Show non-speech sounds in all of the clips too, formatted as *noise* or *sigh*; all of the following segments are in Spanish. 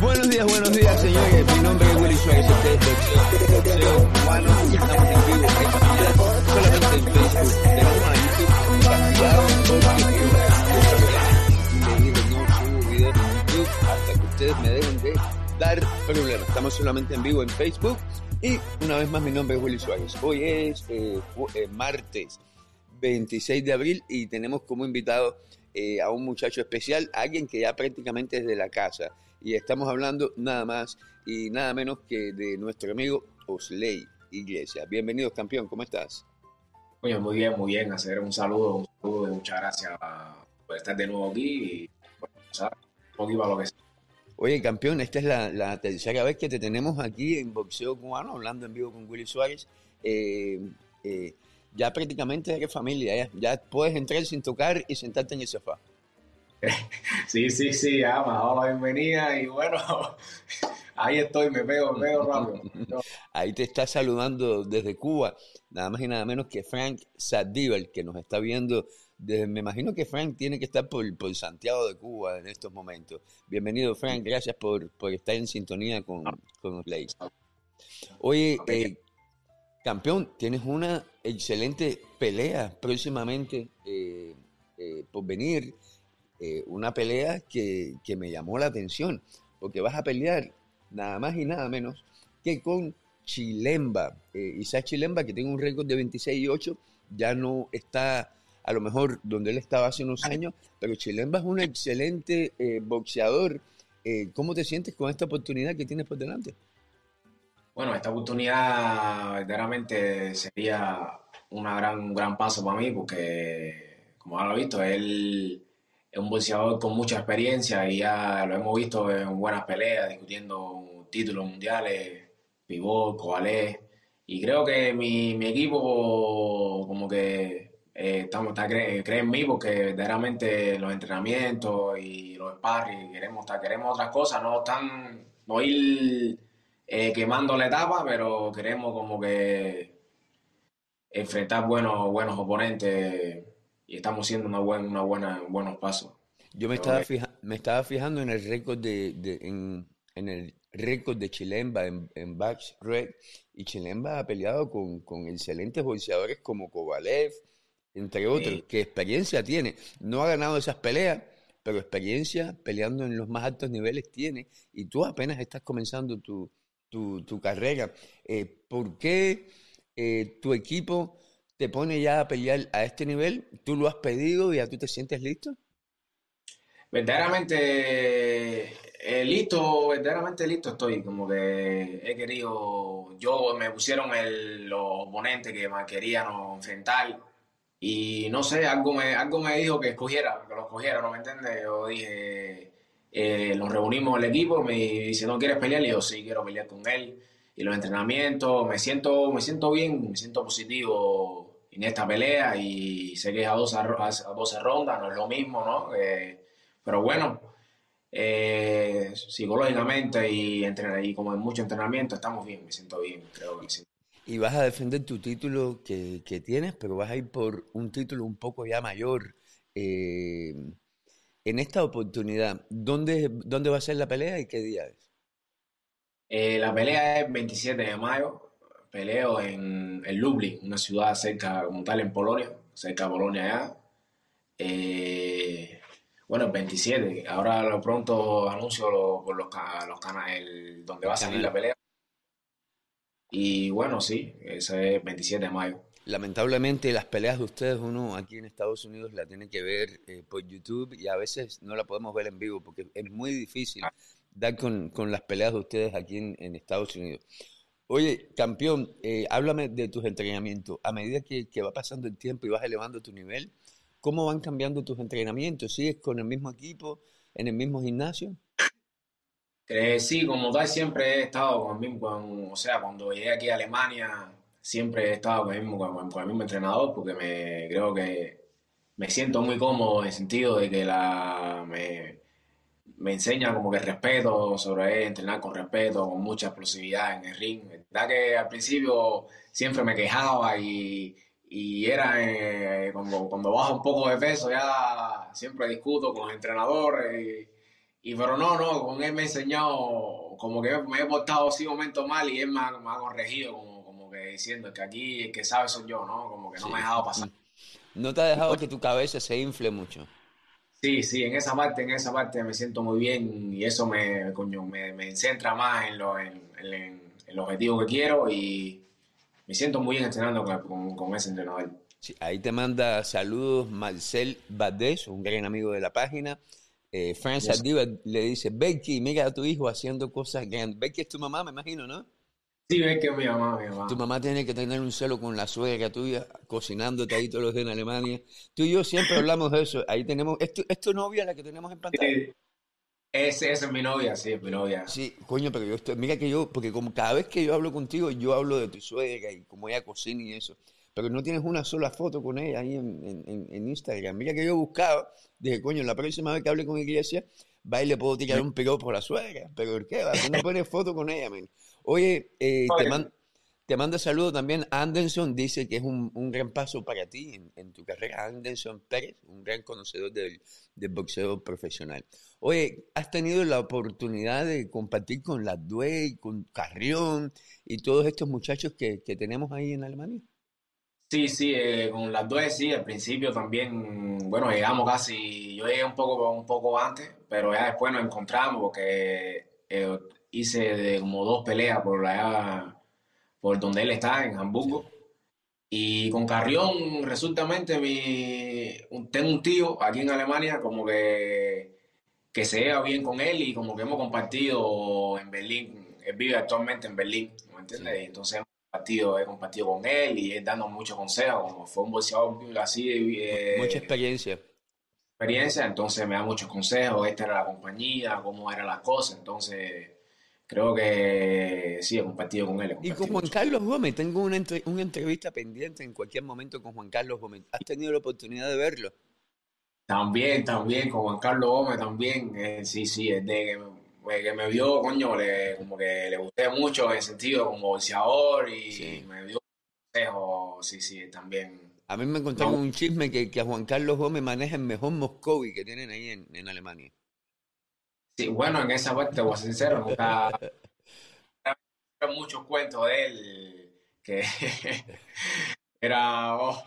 Buenos días, buenos días, señores. Mi nombre es Willy Suárez. Este es Boxeo Cubano. Estamos en vivo solamente en Facebook. Tenemos a YouTube castigado no subo videos en YouTube hasta que ustedes me dejen de dar problemas. Estamos solamente en vivo en Facebook. Y una vez más, mi nombre es Willy Suárez. Hoy es eh, eh, martes 26 de abril y tenemos como invitado eh, a un muchacho especial, alguien que ya prácticamente es de la casa. Y estamos hablando nada más y nada menos que de nuestro amigo Osley Iglesias. Bienvenido, campeón, ¿cómo estás? Oye, muy bien, muy bien. Hacer un saludo, un saludo y muchas gracias por estar de nuevo aquí y bueno, ¿sabes? lo que sea. Oye, campeón, esta es la, tercera vez que te tenemos aquí en Boxeo Cubano, hablando en vivo con Willy Suárez. Eh, eh, ya prácticamente eres familia, ya, puedes entrar sin tocar y sentarte en el sofá. *laughs* Sí, sí, sí, ya me la bienvenida y bueno, *laughs* ahí estoy, me veo, me veo rápido. *laughs* Ahí te está saludando desde Cuba, nada más y nada menos que Frank Sadivel, que nos está viendo desde, me imagino que Frank tiene que estar por, por Santiago de Cuba en estos momentos. Bienvenido, Frank, gracias por, por estar en sintonía con, con los leyes. Oye, eh, Campeón, tienes una excelente pelea próximamente eh, eh, por venir. Eh, una pelea que, me llamó la atención, porque vas a pelear nada más y nada menos que con Chilemba. Isaac Chilemba, que tiene un récord de 26 y 8, ya no está a lo mejor donde él estaba hace unos años, pero Chilemba es un excelente boxeador. ¿Cómo te sientes con esta oportunidad que tienes por delante? Bueno, esta oportunidad verdaderamente sería una gran, un gran paso para mí porque, como ya lo he visto, él es un boxeador con mucha experiencia y ya lo hemos visto en buenas peleas, discutiendo títulos mundiales, pivot, coalé. Y creo que mi, mi equipo como que eh, estamos, está, cree, en mí porque verdaderamente los entrenamientos y los sparring queremos, queremos otras cosas, no están, no ir eh, quemando la etapa, pero queremos como que enfrentar buenos, buenos oponentes y estamos haciendo una, buena, una buena, buenos pasos. Yo me estaba, me estaba fijando en el récord de, en, el récord de Chilemba en, en Bax Red y Chilemba ha peleado con, con excelentes boxeadores como Kovalev, entre otros, que experiencia tiene. No ha ganado esas peleas, pero experiencia peleando en los más altos niveles tiene y tú apenas estás comenzando tu, tu, carrera. Eh, ¿Por qué eh, tu equipo te pone ya a pelear a este nivel? ¿Tú lo has pedido y ya tú te sientes listo? Verdaderamente eh, listo, verdaderamente listo estoy. Como que he querido, yo me pusieron el, los oponentes que me querían enfrentar y no sé, algo me, algo me dijo que escogiera, que lo escogiera, ¿no me entiendes? Yo dije, eh, nos reunimos el equipo, me dice, ¿no quieres pelear? Y yo, sí, quiero pelear con él. Y los entrenamientos, me siento, me siento bien, me siento positivo en esta pelea y sé que es a 12, a rondas, no es lo mismo, ¿no? Eh, pero bueno, eh, psicológicamente y, y como en mucho entrenamiento estamos bien, me siento bien, creo que sí. Y vas a defender tu título que, que, tienes, pero vas a ir por un título un poco ya mayor. Eh, en esta oportunidad, ¿dónde, ¿dónde va a ser la pelea y qué día es? Eh, la pelea es 27 de mayo. Peleo en, Lublin, una ciudad cerca, como tal, en Polonia, cerca de Polonia ya. Eh, bueno, el 27. Ahora lo pronto anuncio por los, los canales donde va a salir la pelea. Y bueno, sí, ese es 27 de mayo lamentablemente las peleas de ustedes uno aquí en Estados Unidos la tiene que ver eh, por YouTube y a veces no la podemos ver en vivo porque es muy difícil dar con, las peleas de ustedes aquí en, Estados Unidos. Oye, campeón, eh, háblame de tus entrenamientos. A medida que, va pasando el tiempo y vas elevando tu nivel, ¿cómo van cambiando tus entrenamientos? ¿Sigues con el mismo equipo, en el mismo gimnasio? Eh, sí, como tal siempre he estado con el mismo, o sea, cuando llegué aquí a Alemania siempre he estado con el mismo, con, el mismo entrenador porque me creo que me siento muy cómodo en el sentido de que la, me, me enseña como que respeto sobre él, entrenar con respeto, con mucha explosividad en el ring. Verdad que al principio siempre me quejaba y, y era eh, cuando, cuando bajo un poco de peso ya siempre discuto con los entrenadores Y pero no, no, con él me ha enseñado, como que me he portado así momentos mal y él me ha, me ha corregido, como, como que diciendo que aquí el que sabe soy yo, ¿no? Como que no me ha dejado pasar. No te ha dejado que tu cabeza se infle mucho. Sí, sí, en esa parte, en esa parte me siento muy bien y eso me, coño, me, me centra más en, lo, en, en, el objetivo que quiero y me siento muy bien entrenando con, con, ese entrenador. Sí, ahí te manda saludos Marcel Badés, un gran amigo de la página. Eh, Francis le dice, Becky, mira a tu hijo haciendo cosas grandes. Becky es tu mamá, me imagino, ¿no? Sí, Becky es mi mamá, mi mamá. Tu mamá tiene que tener un celo con la suegra tuya, cocinándote ahí todos los días en Alemania. Tú y yo siempre hablamos de eso. Ahí tenemos, ¿es tu, novia la que tenemos en pantalla? Sí. Esa es mi novia, sí, es mi novia. Sí, coño, pero yo estoy, mira que yo, porque como cada vez que yo hablo contigo, yo hablo de tu suegra y cómo ella cocina y eso pero no tienes una sola foto con ella ahí en, en, en Instagram. Mira que yo buscaba, dije, coño, la próxima vez que hable con Iglesia, va y le puedo tirar un piropo por la suegra. Pero ¿por qué? Tú no pones foto con ella, man. Oye, eh, te, manda saludos también. Anderson dice que es un, un gran paso para ti en, en, tu carrera. Anderson Pérez, un gran conocedor del, del, boxeo profesional. Oye, has tenido la oportunidad de compartir con la Duey, con Carrión y todos estos muchachos que, que tenemos ahí en Alemania. Sí, sí, eh, con las dos sí, al principio también, bueno, llegamos casi, yo llegué un poco, un poco antes, pero ya después nos encontramos porque eh, hice como dos peleas por allá, por donde él está, en Hamburgo. Y con Carrión, resultamente, mi, tengo un tío aquí en Alemania, como que, que se lleva bien con él y como que hemos compartido en Berlín, él vive actualmente en Berlín, ¿me entiendes? Entonces compartido, he compartido con él y él dando muchos consejos, como fue un boxeador así. Eh, Mucha experiencia. Experiencia, entonces me da muchos consejos, esta era la compañía, cómo eran las cosas, entonces creo que sí, he compartido con él. Y con Juan Carlos Gómez, tengo una, una entrevista pendiente en cualquier momento con Juan Carlos Gómez. ¿Has tenido la oportunidad de verlo? También, también, con Juan Carlos Gómez también, eh, sí, sí, es de pues, que me vio, coño, le, como que le gusté mucho en el sentido como boxeador y me dio consejos, sí, sí, también. A mí me contaron un chisme que, que, a Juan Carlos Gómez maneja el mejor Moscovi que tienen ahí en, en Alemania. Sí, bueno, en esa parte, voy a ser sincero, nunca *laughs* muchos cuentos de él que *laughs* era, oh,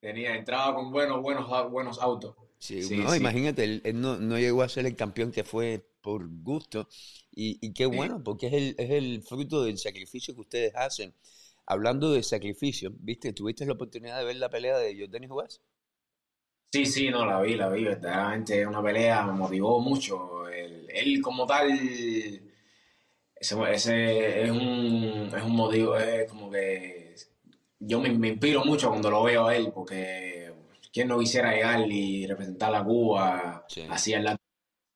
tenía, entraba con buenos, buenos, buenos autos. Sí, no, imagínate, él, no, no, llegó a ser el campeón que fue por gusto. Y, qué bueno, porque es el, es el fruto del sacrificio que ustedes hacen. Hablando de sacrificio, ¿viste? ¿Tuviste la oportunidad de ver la pelea de Jordani Juárez? Sí, sí, no, la vi, la vi. Verdaderamente una pelea, me motivó mucho. Él, como tal, ese, ese, es, un, es un motivo, es como que yo me, me, inspiro mucho cuando lo veo a él, porque quién no quisiera llegar y representar a Cuba así al lado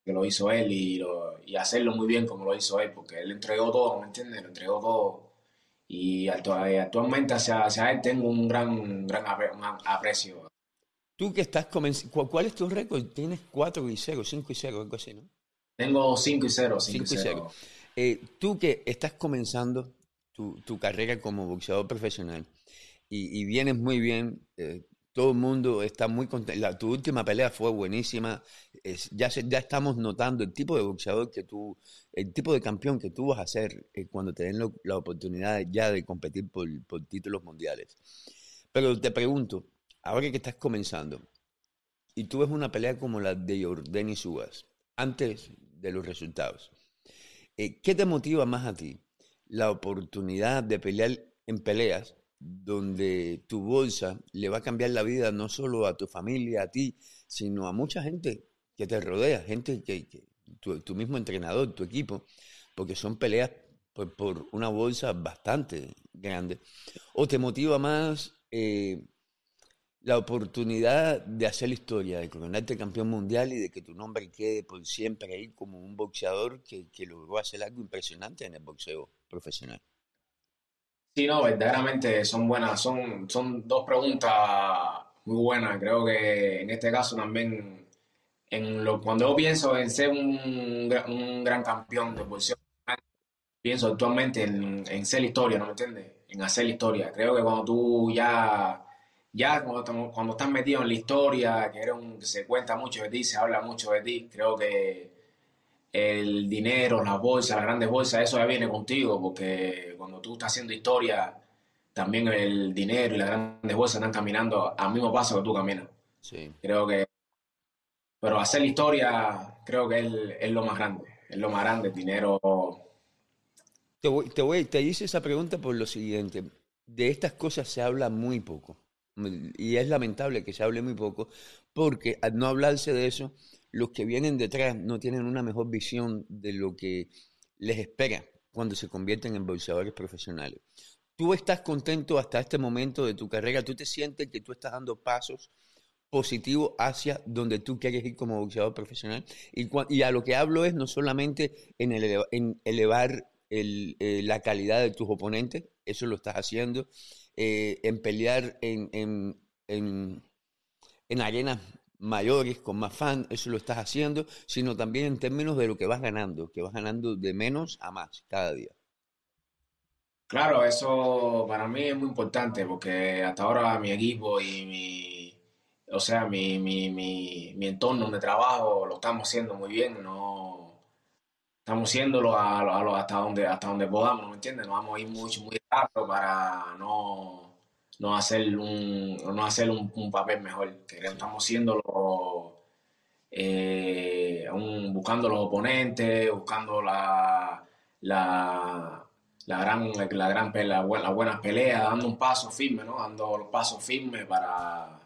que lo hizo él y, lo, y, hacerlo muy bien como lo hizo él, porque él entregó todo, ¿me entiendes? Lo entregó todo. Y actualmente hacia, hacia él tengo un gran, gran aprecio. Tú que estás comenzando, ¿cuál es tu récord? Tienes 4 y 0, 5 y 0, algo así, ¿no? Tengo 5 y 0, 5 y 0. Eh, tú que estás comenzando tu, tu, carrera como boxeador profesional y, y vienes muy bien, eh, todo el mundo está muy contento. tu última pelea fue buenísima. ya, ya estamos notando el tipo de boxeador que tú, el tipo de campeón que tú vas a ser eh, cuando te den la oportunidad ya de competir por, títulos mundiales. Pero te pregunto, ahora que estás comenzando, y tú ves una pelea como la de Jordani Subas, antes de los resultados, eh, ¿qué te motiva más a ti? ¿La oportunidad de pelear en peleas donde tu bolsa le va a cambiar la vida no solo a tu familia, a ti, sino a mucha gente que te rodea, gente que, tu, mismo entrenador, tu equipo, porque son peleas por, una bolsa bastante grande. ¿O te motiva más eh, la oportunidad de hacer la historia, de coronarte campeón mundial y de que tu nombre quede por siempre ahí como un boxeador que, que logró hacer algo impresionante en el boxeo profesional? Sí, no, verdaderamente son buenas, son, son dos preguntas muy buenas. Creo que en este caso también, en lo, cuando yo pienso en ser un, un gran campeón de posición, pienso actualmente en, en ser historia, ¿no me entiendes? En hacer la historia. Creo que cuando tú ya, ya cuando, cuando estás metido en la historia, que, eres un, se cuenta mucho de ti, se habla mucho de ti, creo que el dinero, las bolsas, las grandes bolsas, eso ya viene contigo, porque cuando tú estás haciendo historia, también el dinero y las grandes bolsas están caminando al mismo paso que tú caminas. Sí. Creo que, pero hacer historia, creo que es, es lo más grande, es lo más grande, el dinero. Te, voy, te, voy, te hice esa pregunta por lo siguiente, de estas cosas se habla muy poco, y es lamentable que se hable muy poco, porque al no hablarse de eso, los que vienen detrás no tienen una mejor visión de lo que les espera cuando se convierten en bolsadores profesionales. ¿Tú estás contento hasta este momento de tu carrera? ¿Tú te sientes que tú estás dando pasos positivos hacia donde tú quieres ir como boxeador profesional? Y, a lo que hablo es no solamente en, elevar eh, la calidad de tus oponentes, eso lo estás haciendo, eh, en pelear en, en, en, en arenas mayores, con más fans, eso lo estás haciendo, sino también en términos de lo que vas ganando, que vas ganando de menos a más cada día. Claro, eso para mí es muy importante porque hasta ahora mi equipo y mi, o sea, mi, mi, mi, mi entorno de trabajo lo estamos haciendo muy bien, no estamos haciéndolo a, hasta donde hasta donde podamos, ¿me entiendes? No vamos a ir mucho muy rápido para no no hacer un, no hacer un, papel mejor. Que estamos haciéndolo eh, buscando los oponentes, buscando la, la, la gran, la gran la, las buenas peleas, dando un paso firme, ¿no? Dando los pasos firmes para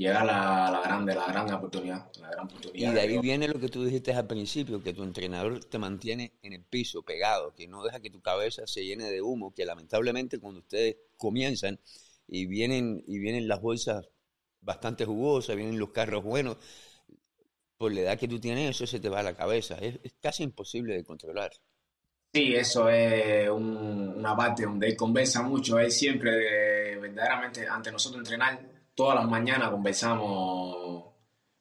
llegar a la, grande, la gran oportunidad, la gran oportunidad. Y de ahí viene lo que tú dijiste al principio, que tu entrenador te mantiene en el piso, pegado, que no deja que tu cabeza se llene de humo, que lamentablemente cuando ustedes comienzan y vienen, y vienen las bolsas bastante jugosas, vienen los carros buenos, por la edad que tú tienes, eso se te va a la cabeza. Es, casi imposible de controlar. Sí, eso es una parte donde él conversa mucho. Él siempre, verdaderamente, ante nosotros entrenar, todas las mañanas conversamos,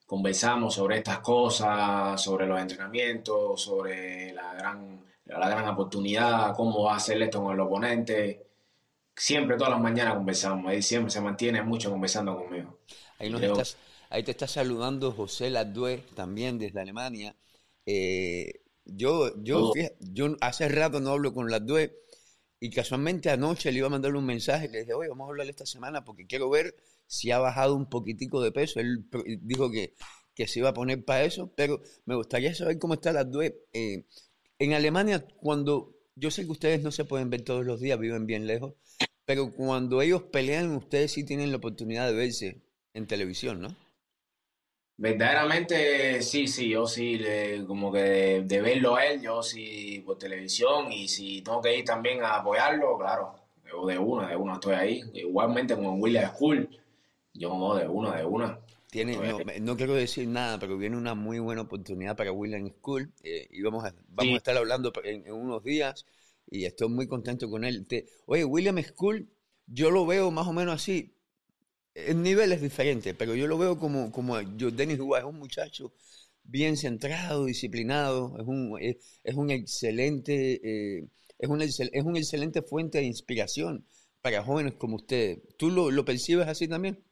conversamos sobre estas cosas, sobre los entrenamientos, sobre la gran, la gran oportunidad, cómo va a hacer esto con el oponente siempre, todas las mañanas conversamos. Él siempre se mantiene mucho conversando conmigo. Ahí, estás, ahí te está saludando José Ladue, también desde Alemania. Eh, yo, yo, yo hace rato no hablo con Ladue y casualmente anoche le iba a mandarle un mensaje y le dije, oye, vamos a hablar esta semana porque quiero ver si ha bajado un poquitico de peso. Él dijo que, que se iba a poner para eso, pero me gustaría saber cómo está Ladue. Eh, en Alemania, cuando yo sé que ustedes no se pueden ver todos los días, viven bien lejos, pero cuando ellos pelean, ustedes sí tienen la oportunidad de verse en televisión, ¿no? Verdaderamente sí, sí, yo sí, como que de, verlo a él, yo sí por televisión y si tengo que ir también a apoyarlo, claro, yo de una, de una estoy ahí. Igualmente con William School, yo de una, de una. Tiene, no, quiero decir nada, pero viene una muy buena oportunidad para William School eh, y vamos a, vamos a estar hablando en unos días y estoy muy contento con él. oye, William School, yo lo veo más o menos así. El nivel es diferente, pero yo lo veo como, como yo, Dennis es un muchacho bien centrado, disciplinado, es un, es, un excelente, eh, es, un, es una excelente fuente de inspiración para jóvenes como usted. ¿Tú lo, lo percibes así también?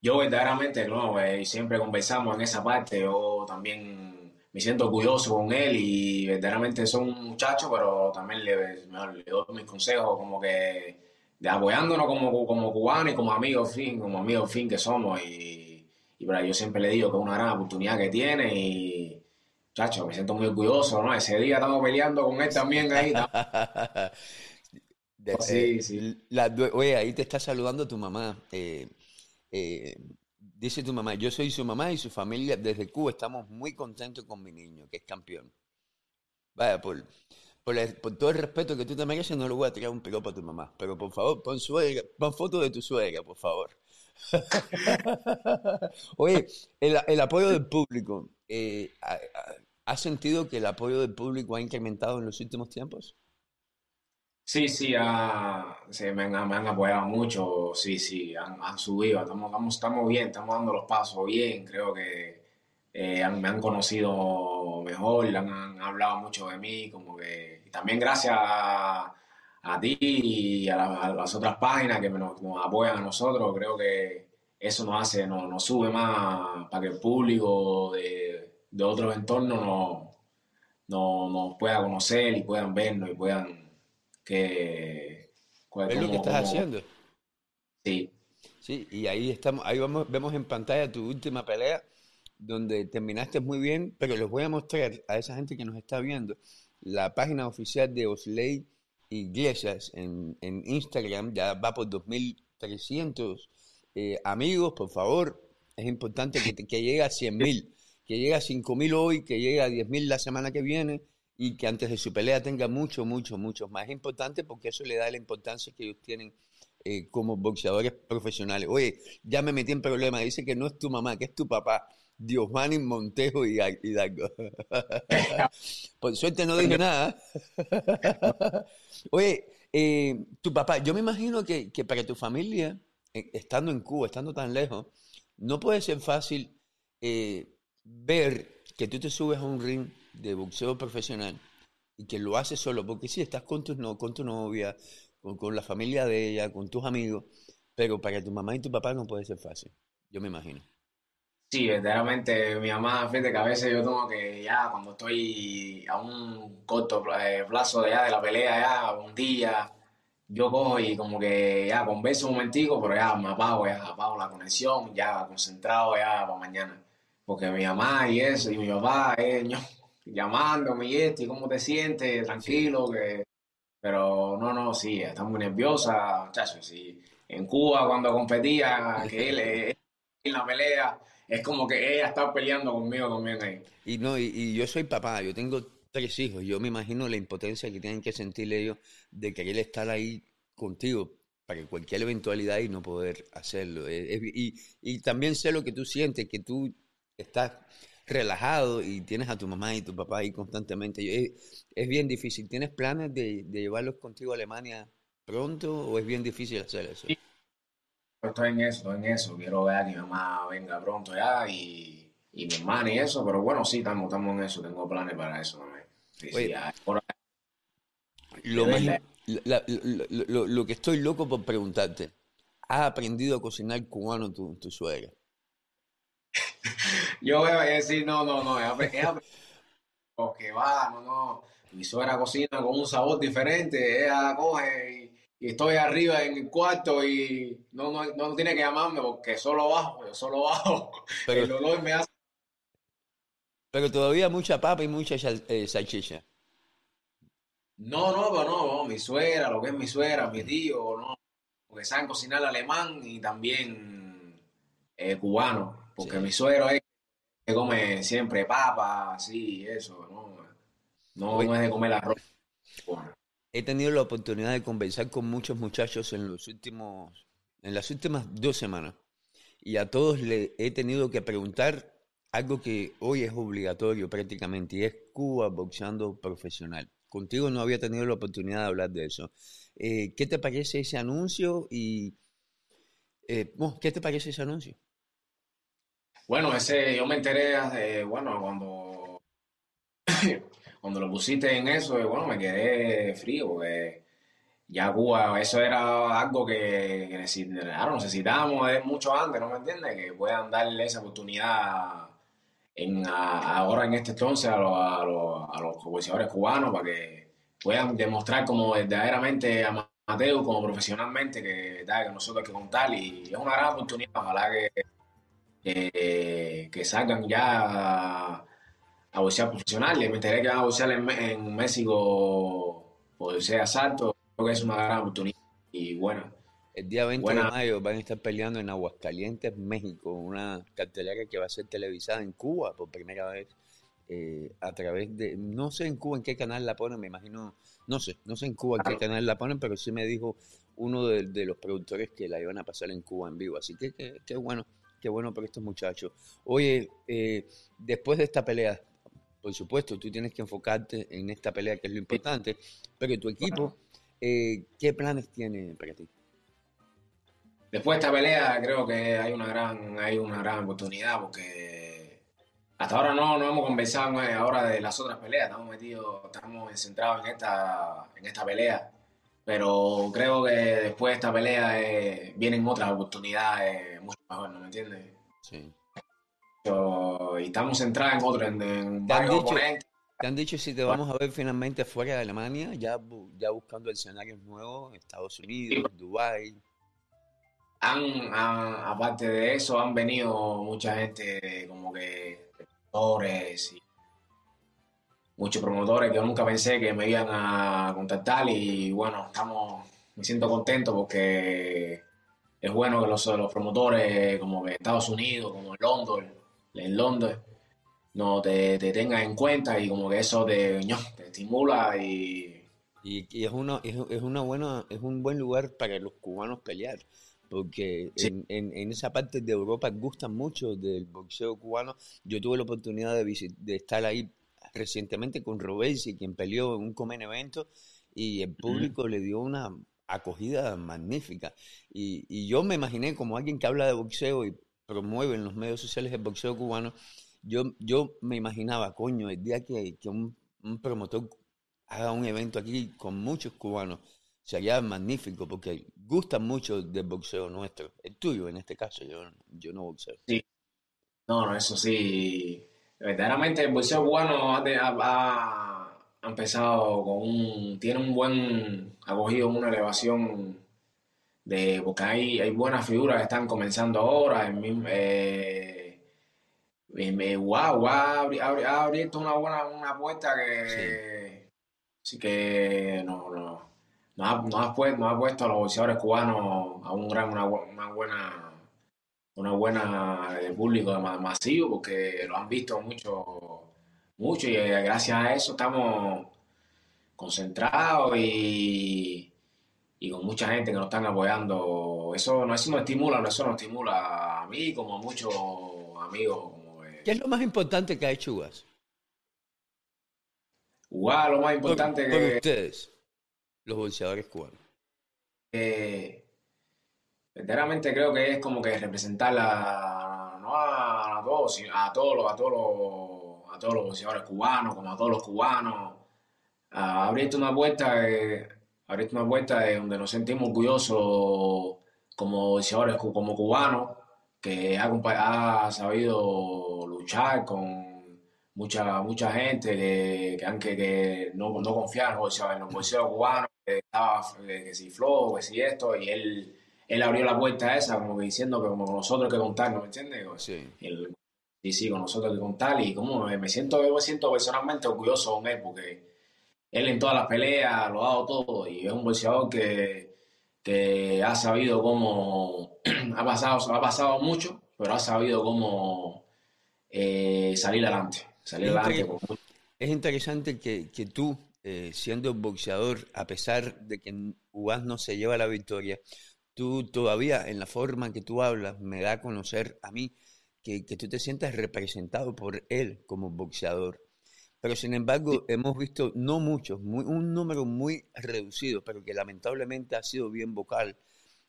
Yo verdaderamente no, eh, siempre conversamos en esa parte, yo también me siento orgulloso con él y verdaderamente son un muchacho, pero también le, le doy mis consejos como que de apoyándonos como, como cubanos y como amigos fin, como amigos fin que somos y, y yo siempre le digo que es una gran oportunidad que tiene y muchacho, me siento muy orgulloso, ¿no? Ese día estamos peleando con él también ahí. *laughs* sí, sí. oye, ahí te está saludando tu mamá. Eh, eh, dice tu mamá, yo soy su mamá y su familia desde Cuba estamos muy contentos con mi niño, que es campeón. Vaya, por, por, todo el respeto que tú te mereces, no le voy a tirar un piropo a tu mamá. Pero por favor, pon, suegra, pon foto de tu suegra, por favor. *laughs* Oye, el, apoyo del público, eh, ¿has sentido que el apoyo del público ha incrementado en los últimos tiempos? Sí, sí, me, han, apoyado mucho, sí, sí, han, subido, estamos, estamos, bien, estamos dando los pasos bien, creo que eh, me han conocido mejor, han, hablado mucho de mí, como que también gracias a, ti y a, las otras páginas que nos, apoyan a nosotros, creo que eso nos hace, nos, sube más para que el público de, de otros entornos nos nos, nos pueda conocer y puedan vernos y puedan que... Es lo que estás haciendo. Sí. Sí, y ahí estamos, ahí vamos, vemos en pantalla tu última pelea, donde terminaste muy bien, pero les voy a mostrar a esa gente que nos está viendo la página oficial de Osley Iglesias en, en Instagram, ya va por 2.300 eh, amigos, por favor, es importante que, que llegue a 100.000, que llegue a 5.000 hoy, que llegue a 10.000 la semana que viene y que antes de su pelea tenga mucho, mucho, mucho más. Importante porque eso le da la importancia que ellos tienen eh, como boxeadores profesionales. Oye, ya me metí en problema, dice que no es tu mamá, que es tu papá. Diosmani Montejo y Hidalgo. *laughs* Por suerte no dije nada. *laughs* Oye, eh, tu papá, yo me imagino que, que para tu familia, eh, estando en Cuba, estando tan lejos, no puede ser fácil ver que tú te subes a un ring de boxeo profesional y que lo haces solo, porque sí, estás con tu, no, con tu novia, con, con, la familia de ella, con tus amigos, pero para tu mamá y tu papá no puede ser fácil, yo me imagino. Sí, verdaderamente mi mamá, fíjate que a veces yo tengo que ya cuando estoy a un corto eh, plazo de, ya de la pelea, ya un día, yo cojo y como que ya converso un momentico, pero ya me apago, ya apago la conexión, ya concentrado ya para mañana. Porque mi mamá y eso, y mi papá, eh, *laughs* llamándome y esto, y cómo te sientes, tranquilo, que... Pero no, no, sí, está muy nerviosa, muchachos, sí. En Cuba, cuando competía, que él, en la pelea, es como que ella está peleando conmigo también ahí. Y no, y, yo soy papá, yo tengo tres hijos, yo me imagino la impotencia que tienen que sentir ellos de querer estar ahí contigo para cualquier eventualidad y no poder hacerlo. y, y también sé lo que tú sientes, que tú estás relajado y tienes a tu mamá y tu papá ahí constantemente. Es, es bien difícil. ¿Tienes planes de, de, llevarlos contigo a Alemania pronto o es bien difícil hacer eso? Sí. Estoy en eso, estoy en eso. Quiero ver a mi mamá venga pronto ya y, y mi hermana y eso, pero bueno, sí, estamos, estamos en eso. Tengo planes para eso también. Sí, sí, por... lo, más, la, lo, lo, lo, que estoy loco por preguntarte, ¿has aprendido a cocinar cubano tu, tu suegra? *laughs* Yo voy a decir, no, no, no, porque va, no, no. Mi suegra cocina con un sabor diferente, ella coge y, y, estoy arriba en el cuarto y no, no, no tiene que llamarme porque solo bajo, yo solo *laughs* bajo. Pero, el olor me hace. Pero todavía mucha papa y mucha eh, salchicha. No, no, pero no, no, mi suegra, lo que es mi suegra, mi tío, no, porque saben cocinar alemán y también eh, cubano, porque sí. mi suegro es que come siempre papa, así, eso, ¿no? No, no es de comer arroz. Bueno. He tenido la oportunidad de conversar con muchos muchachos en los últimos, las últimas dos semanas. Y a todos le he tenido que preguntar algo que hoy es obligatorio prácticamente, y es Cuba boxeando profesional. Contigo no había tenido la oportunidad de hablar de eso. Eh, ¿Qué te parece ese anuncio? Y eh, ¿qué te parece ese anuncio? Bueno, ese, yo me enteré, eh, bueno, cuando, cuando lo pusiste en eso, bueno, me quedé frío, porque ya Cuba, eso era algo que, que necesitábamos, mucho antes, ¿no me entiendes? Que puedan darle esa oportunidad a, ahora en este entonces a los, a a cubanos para que puedan demostrar como verdaderamente amateur, como profesionalmente, que, que nosotros hay que contar y es una gran oportunidad, ojalá que eh, que salgan ya a, boxear profesionales. Me enteré que van a boxear en, en México por ese asalto. Creo que es una gran oportunidad y bueno. El día 20 buena. de mayo van a estar peleando en Aguascalientes, México, una cartelera que va a ser televisada en Cuba por primera vez. Eh, a través de, no sé en Cuba en qué canal la ponen, me imagino, no sé, no sé en Cuba en qué canal la ponen, pero sí me dijo uno de, de los productores que la iban a pasar en Cuba en vivo, así que qué bueno qué bueno para estos muchachos. Oye, eh, después de esta pelea, por supuesto, tú tienes que enfocarte en esta pelea que es lo importante, pero tu equipo, eh, ¿qué planes tiene para ti? Después de esta pelea creo que hay una gran, hay una gran oportunidad porque hasta ahora no, no hemos conversado ahora de las otras peleas, estamos metidos, estamos centrados en esta, en esta pelea pero creo que después de esta pelea eh, vienen otras oportunidades mucho mejor, ¿no me entiendes? Sí. Pero, y estamos centrados en otro, en, en dicho. ¿Te han dicho si te vamos a ver finalmente fuera de Alemania, ya, ya buscando escenarios nuevos, Estados Unidos, Dubái? Han, aparte de eso, han venido mucha gente como que promotores y muchos promotores que yo nunca pensé que me iban a contactar y bueno, estamos, me siento contento porque es bueno que los, los promotores como que Estados Unidos, como London, en Londres, no te, te tengan en cuenta y como que eso te, te estimula y... Y, es, uno, es, es, una buena, es un buen lugar para los cubanos pelear, porque en, en, esa parte de Europa gustan mucho del boxeo cubano. Yo tuve la oportunidad de, de estar ahí recientemente con Robesi, quien peleó en un comen evento, y el público le dio una acogida magnífica. Y, y, yo me imaginé como alguien que habla de boxeo y promueve en los medios sociales el boxeo cubano, yo, yo me imaginaba, coño, el día que, que un, promotor haga un evento aquí con muchos cubanos, sería magnífico porque gusta mucho del boxeo nuestro, el tuyo en este caso, yo, yo no boxeo. Sí, no, no, eso sí, verdaderamente el boxeo cubano ha, empezado con un, tiene un buen acogido, una elevación de, porque hay, hay buenas figuras que están comenzando ahora, el, eh, me, wow, wow, ha abierto una buena una puerta que sí, que no, no, no, ha, no, ha puesto, no ha puesto a los boxeadores cubanos a un gran, una, una buena una buena de público masivo porque lo han visto mucho mucho y eh, gracias a eso estamos concentrados y, y con mucha gente que nos están apoyando eso no eso nos estimula eso nos estimula a mí como a muchos amigos ¿Qué es lo más importante que ha hecho UAS? UAS, lo más importante que... Por ustedes, los bolseadores cubanos. Eh, verdaderamente creo que es como que representar a, no a, todos, a todos los, a todos los, a todos los bolseadores cubanos, como a todos los cubanos. A abrirte una puerta, eh, abrirte una puerta de donde nos sentimos orgullosos como bolseadores, como cubanos, que ha, ha sabido luchar con mucha mucha gente que, que, que no, no confiaban en los bolseos cubanos, que estaba que si flow, que si esto, y él, él abrió la puerta esa, como que diciendo que como nosotros que contar, ¿no me entiendes? Sí. sí, sí, con nosotros que contar, y como me siento, yo me siento personalmente orgulloso con él, porque él en todas las peleas lo ha dado todo, y es un boxeador que, que ha sabido cómo, *clears throat* ha pasado, ha pasado mucho, pero ha sabido cómo eh, salir adelante. Salir es, adelante es interesante que, que tú, eh, siendo boxeador, a pesar de que UAS no se lleva la victoria, tú todavía, en la forma que tú hablas, me da a conocer a mí que, que tú te sientas representado por él como boxeador. Pero sin embargo, hemos visto no muchos, muy, un número muy reducido, pero que lamentablemente ha sido bien vocal,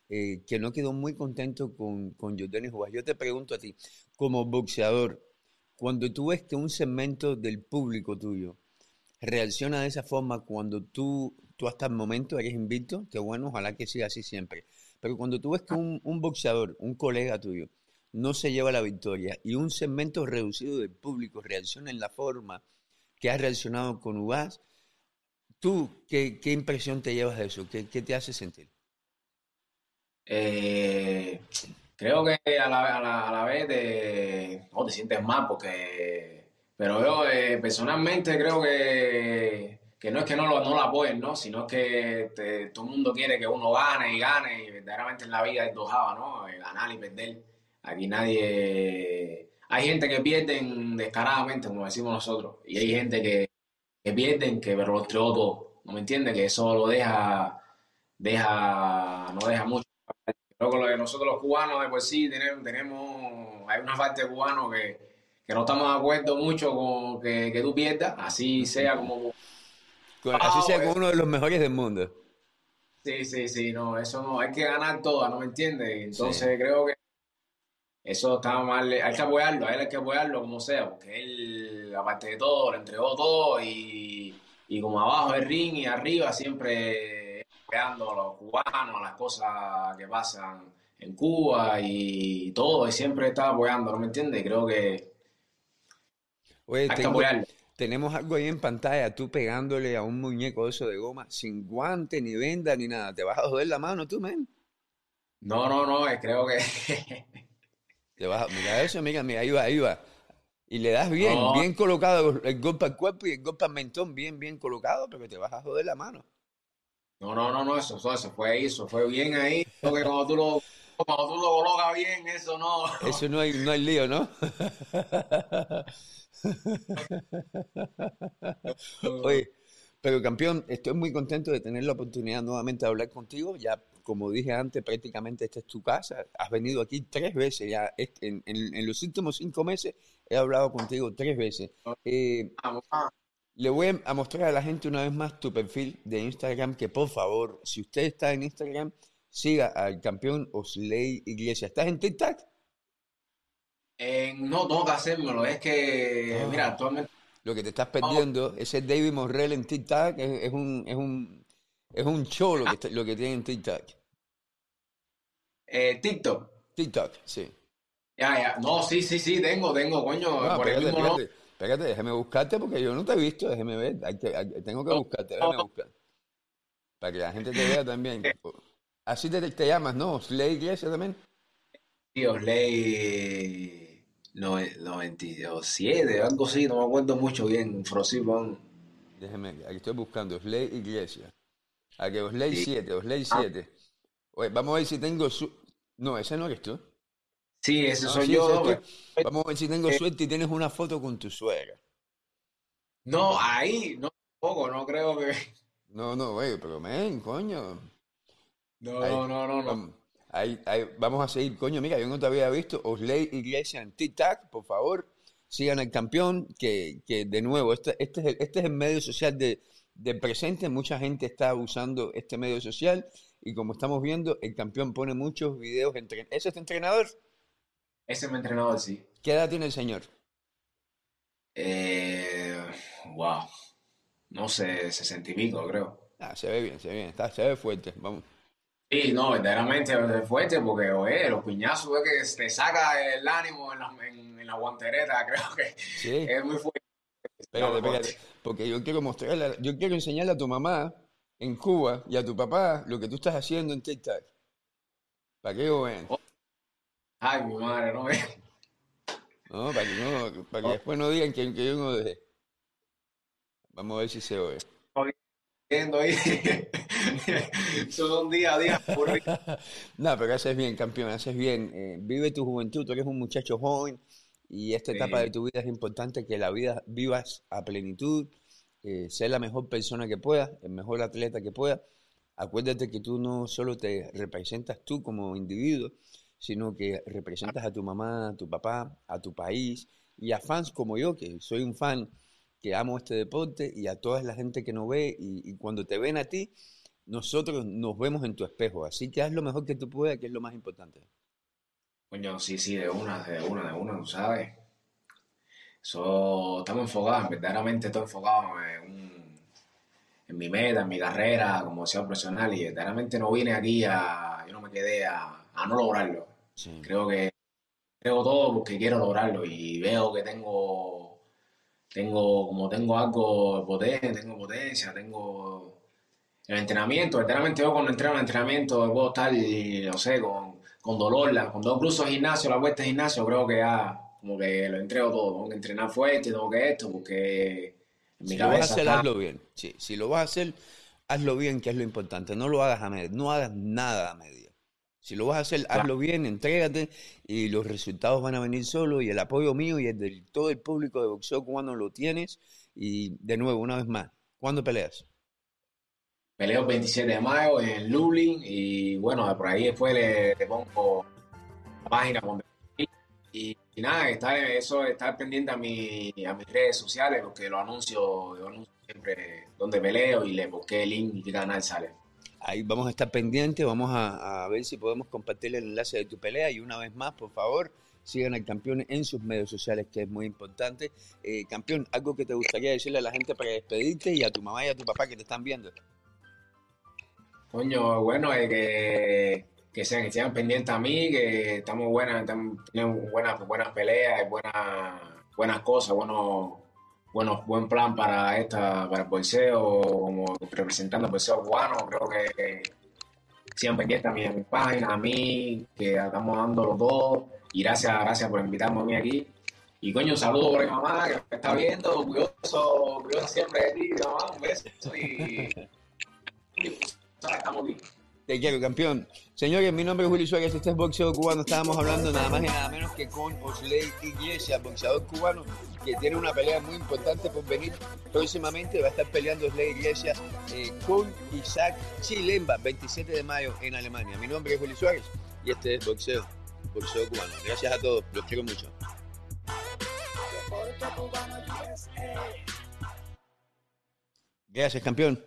eh, que no quedó muy contento con, con Jordan Yo te pregunto a ti, como boxeador, cuando tú ves que un segmento del público tuyo reacciona de esa forma cuando tú, tú hasta el momento eres invicto, que bueno, ojalá que siga así siempre. Pero cuando tú ves que un, boxeador, un colega tuyo, no se lleva la victoria y un segmento reducido del público reacciona en la forma que ha reaccionado con UAS, ¿tú qué, impresión te llevas de eso? ¿Qué, te hace sentir? Eh, creo que a la, a la, vez te, te sientes mal porque... Pero yo eh, personalmente creo que, que, no es que no lo, no lo apoyen, ¿no? sino que todo el mundo quiere que uno gane y gane y verdaderamente en la vida es dojaba, ¿no? Eh, ganar y perder. Aquí nadie... Hay gente que pierden descaradamente, como decimos nosotros, y hay gente que, que pierden que pero los todo. ¿No me entiendes? Que eso lo deja, deja, no deja mucho Luego, lo de nosotros los cubanos, pues sí, tenemos, tenemos hay una parte de cubanos que, que, no estamos de acuerdo mucho con que, que tú pierdas, así sea como... así sea como uno de los mejores del mundo. Sí, sí, sí, no, eso no, hay que ganar todas, ¿no me entiendes? Entonces creo que eso está mal, hay que apoyarlo, a él hay que apoyarlo como sea, porque él, aparte de todo, le entregó todo y, y como abajo del ring y arriba siempre apoyando a los cubanos, a las cosas que pasan en Cuba y todo, y siempre está apoyando, ¿no me entiendes? Creo que Oye, hay tengo, que tenemos algo ahí en pantalla, tú pegándole a un muñeco eso de goma, sin guante, ni venda, ni nada. ¿Te vas a joder la mano tú, men? No, no, no, eh, creo que... *laughs* Te vas a- mira eso, mira, mira, ahí va, ahí va. Y le das bien, bien colocado el golpe al cuerpo y el golpe al mentón, bien, bien colocado, pero te vas a joder la mano. No, no, no, no, eso, eso, eso fue ahí, eso fue bien ahí. Creo que cuando tú lo, cuando tú lo colocas bien, eso no. Eso no hay, no hay lío, ¿no? *laughs* Oye, pero campeón, estoy muy contento de tener la oportunidad nuevamente de hablar contigo. Ya, como dije antes, prácticamente esta es tu casa. Has venido aquí tres veces ya. En, en- en los últimos cinco meses he hablado contigo tres veces. Eh, le voy a mostrar a la gente una vez más tu perfil de Instagram, que por favor, si usted está en Instagram, siga al campeón Osley Iglesias. ¿Estás en TikTok? eh, no tengo que hacérmelo, es que, Ah. mira, actualmente, Lo que te estás perdiendo, ese David Morrell en TikTok es, es un, es un, es un show lo que, está- lo que tiene en TikTok. eh, TikTok. TikTok, sí. Ya, ya, no, sí, sí, sí, tengo, tengo, coño, No, por el mismo espérate, espérate, déjame buscarte porque yo no te he visto, déjame ver, hay que- hay- tengo que buscarte, déjame buscar. Para que la gente te vea también. Así te, te llamas, ¿no? Osley Iglesias también. Tío, ley no, 97, algo así, no me acuerdo mucho bien, Frosibón. Déjame, aquí estoy buscando, Osley Iglesias. A que Osley Sí. 7, Osley Ah. 7. Oye, vamos a ver si tengo su... No, ese no eres tú. Sí, ese No, soy sí, yo. Vamos a ver si tengo Eh. suerte y tienes una foto con tu suegra. No, ahí, no, poco, no creo que... No, no, güey, pero men, coño. No, Ahí, no, no, no, no. Vamos, ahí- ahí, vamos a seguir, coño, mira, yo no te había visto. Osley Iglesias en TikTok, por favor, sigan al campeón, que, que de nuevo, este, este, es el, este es el medio social de, del presente, mucha gente está usando este medio social y como estamos viendo, el campeón pone muchos videos. Entre... ¿Ese es tu entrenador? Ese es mi entrenador, sí. ¿Qué edad tiene el señor? Eh, wow, no sé, sesenta y pico, creo. Ah, se ve bien, se ve bien, está, se ve fuerte, vamos. Sí, no, verdaderamente es fuerte porque, oye, los piñazos es que te saca el ánimo en la, en, en la guantereta, *laughs* creo que Sí. es muy fuerte. Espérate, espérate, porque yo quiero mostrarle, yo quiero enseñarle a tu mamá en Cuba y a tu papá lo que tú estás haciendo en TikTok. Para que ellos vean, Ay, mi madre, no es. ¿no? Para que, no, para que después no digan que, que yo no dejé. Vamos a ver si se oye. Viendo ahí. *laughs* Son día a día. *laughs* No, pero haces bien, campeón, haces bien. Eh, vive tu juventud, tú eres un muchacho joven y esta etapa de tu vida es importante que la vida vivas a plenitud, eh, ser la mejor persona que puedas, el mejor atleta que puedas. Acuérdate que tú no solo te representas tú como individuo, sino que representas a tu mamá, a tu papá, a tu país y a fans como yo, que soy un fan que amo este deporte y a toda la gente que nos ve y, y cuando te ven a ti, nosotros nos vemos en tu espejo, así que haz lo mejor que tú puedas, que es lo más importante. Coño, sí, sí, de una, de una, de una, tú sabes. So, estamos enfocados, verdaderamente estoy enfocado en, un- en mi meta, en mi carrera como sea profesional y verdaderamente no vine aquí a, yo no me quedé a, a no lograrlo. Sí. Creo que creo todo porque quiero lograrlo y veo que tengo, tengo, como tengo algo potente, tengo potencia, tengo el entrenamiento, verdaderamente yo cuando entreno en el entrenamiento puedo estar, no sé, con, con dolor, la- con dos cruzos de gimnasio, la vuelta de gimnasio, creo que ya como que lo entrego todo, tengo que entrenar fuerte, tengo que esto, porque en mi Si lo vas a hacer, está... hazlo bien. Sí, si lo vas a hacer, hazlo bien, que es lo importante. No lo hagas a media, no hagas nada a media. Si lo vas a hacer, hazlo bien, entrégate y los resultados van a venir solos y el apoyo mío y el de todo el público de boxeo cubano lo tienes. Y de nuevo, una vez más, ¿cuándo peleas? Peleo el 27 de mayo en Lublin y bueno, por ahí después le, pongo la página con y, y nada, estar, eso estar pendiente a, mi, a mis redes sociales porque lo anuncio, siempre donde peleo y le busqué el link y qué canal sale. Ahí vamos a estar pendientes, vamos a, a ver si podemos compartir el enlace de tu pelea y una vez más, por favor, sigan al campeón en sus medios sociales, que es muy importante. Eh, campeón, algo que te gustaría decirle a la gente para despedirte y a tu mamá y a tu papá que te están viendo. Coño, bueno, es que, que sean, que sean pendientes a mí, que estamos buenas, tenemos buenas, buenas peleas, buenas, buenas cosas, buenos, bueno, buen plan para esta, para el boxeo, como representando el boxeo cubano, creo que siempre pendientes a mi, a mi página, a mí, que estamos dando los dos, y gracias, gracias por invitarme a mí aquí. Y coño, un saludo por mi mamá que me está viendo, curioso, curioso siempre de ti, mamá, un beso y, Te quiero, campeón. Señores, mi nombre es Julio Suárez, este es Boxeo Cubano. Estábamos hablando nada más y nada menos que con Osley Iglesias, boxeador cubano, que tiene una pelea muy importante por venir próximamente. Va a estar peleando Osley Iglesias eh, con Isaac Chilemba, 27 de mayo en Alemania. Mi nombre es Julio Suárez y este es Boxeo, Boxeo Cubano. Gracias a todos, los quiero mucho. Gracias, campeón.